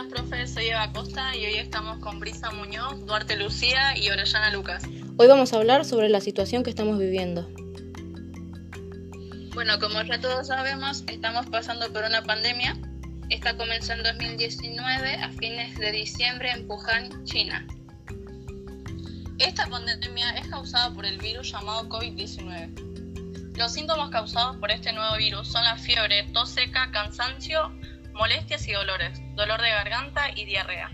Buenas, profe, soy Eva Costa y hoy estamos con Brisa Muñoz, Duarte Lucía y Orellana Lucas. Hoy vamos a hablar sobre la situación que estamos viviendo. Bueno, como ya todos sabemos, estamos pasando por una pandemia. Esta comenzó en 2019 a fines de diciembre en Wuhan, China. Esta pandemia es causada por el virus llamado COVID-19. Los síntomas causados por este nuevo virus son la fiebre, tos seca, cansancio, molestias y dolores, dolor de garganta y diarrea.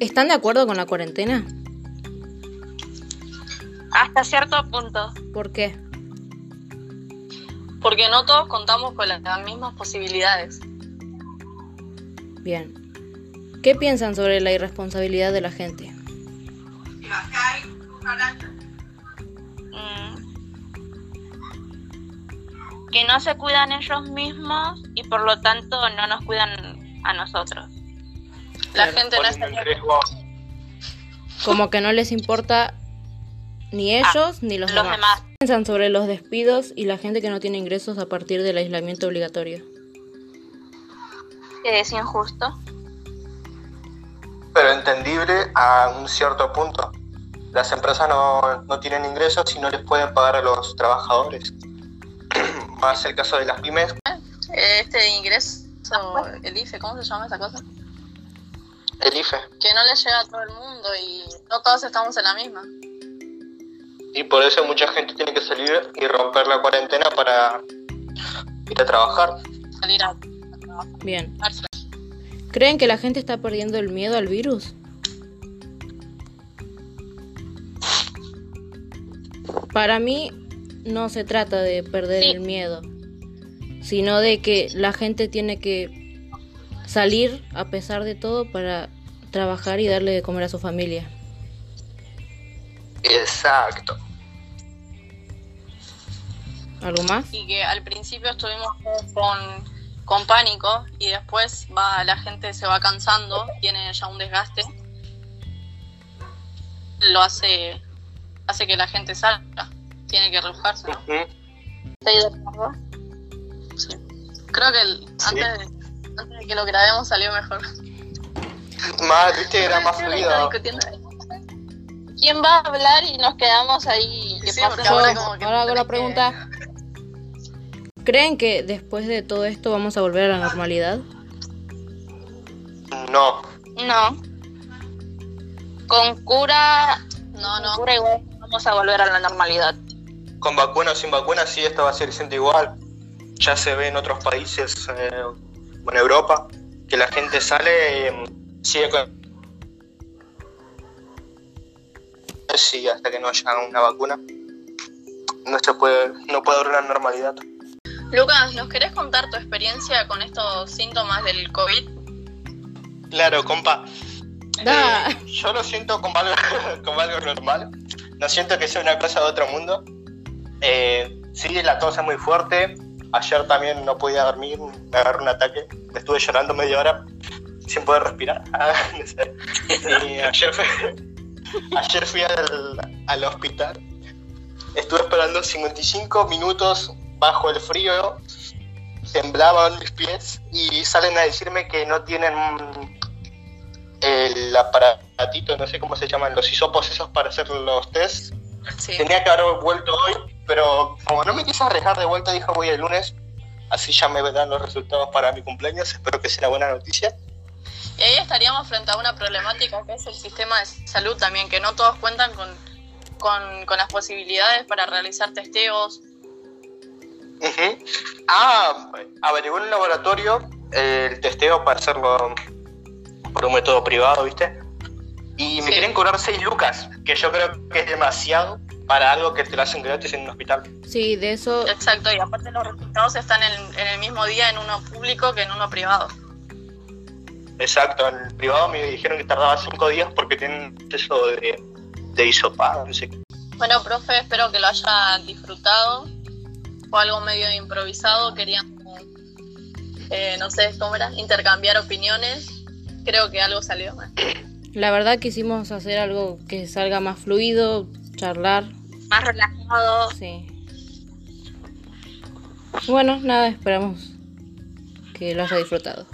¿Están de acuerdo con la cuarentena? Hasta cierto punto. ¿Por qué? Porque no todos contamos con las mismas posibilidades. Bien. ¿Qué piensan sobre la irresponsabilidad de la gente? Mm. Que no se cuidan ellos mismos y por lo tanto no nos cuidan a nosotros. La gente no está Como que no les importa ni ellos ni los, los demás. ¿Qué piensan sobre los despidos y la gente que no tiene ingresos a partir del aislamiento obligatorio? Es injusto. Pero entendible a un cierto punto. Las empresas no, no tienen ingresos y no les pueden pagar a los trabajadores. Más el caso de las pymes. Este ingreso, el IFE, ¿cómo se llama esa cosa? El IFE. Que no le llega a todo el mundo y no todos estamos en la misma. Y por eso mucha gente tiene que salir y romper la cuarentena para ir a trabajar. Salir a, a trabajar. Bien. ¿Creen que la gente está perdiendo el miedo al virus? Para mí no se trata de perder Sí. el miedo, sino de que la gente tiene que salir a pesar de todo para trabajar y darle de comer a su familia. Exacto. ¿Algo más? Y que al principio estuvimos con, con pánico y después va la gente se va cansando, tiene ya un desgaste. Lo hace hace que la gente salga, tiene que rebujarse, ¿no? Ujú. ¿Estoy de acuerdo? Sí. Creo que el- Sí. antes, de, antes de que lo grabemos salió mejor. Más, viste, era más fluido. ¿Quién va a hablar y nos quedamos ahí? ¿Qué Sí, ahora como que ahora hago la pregunta. ¿Creen que después de todo esto vamos a volver a la normalidad? No. No. Con cura. No, con no. cura igual vamos a volver a la normalidad. Con vacuna o sin vacuna, sí, esto va a ser siempre igual. Ya se ve en otros países, eh, en Europa, que la gente sale, eh, sigue con... Sí, hasta que no haya una vacuna, no se puede, no puede haber una normalidad. Lucas, ¿nos querés contar tu experiencia con estos síntomas del COVID? Claro, compa. Eh, yo lo siento como algo, como algo normal. No siento que sea una cosa de otro mundo. Eh, sí, la tos es muy fuerte. Ayer también no podía dormir, me agarró un ataque. Estuve llorando media hora sin poder respirar. Ah, no sé. Y ayer fui, ayer fui al, al hospital. Estuve esperando 55 minutos bajo el frío. Temblaban mis pies y salen a decirme que no tienen el aparatito, no sé cómo se llaman, los hisopos esos para hacer los test. Sí. Tenía que haber vuelto hoy, pero como no me quise arriesgar de vuelta, dijo voy el lunes. Así ya me dan los resultados para mi cumpleaños. Espero que sea una buena noticia. Y ahí estaríamos frente a una problemática que es el sistema de salud también, que no todos cuentan con, con, con las posibilidades para realizar testeos. Ujú. Ah, averigué en un laboratorio eh, el testeo para hacerlo por un método privado, ¿viste? Y me Sí. quieren cobrar 6 lucas, que yo creo que es demasiado para algo que te lo hacen gratis en un hospital. Sí, de eso Exacto, y aparte los resultados están en, en el mismo día en uno público que en uno privado. Exacto, en el privado me dijeron que tardaba 5 días porque tienen eso de, de hisopado, no sé qué. Bueno, profe, espero que lo haya disfrutado. Fue algo medio improvisado, queríamos, eh, no sé cómo era, intercambiar opiniones. Creo que algo salió. La verdad quisimos hacer algo que salga más fluido, charlar. más relajado. Sí. Bueno, nada, esperamos que lo haya disfrutado.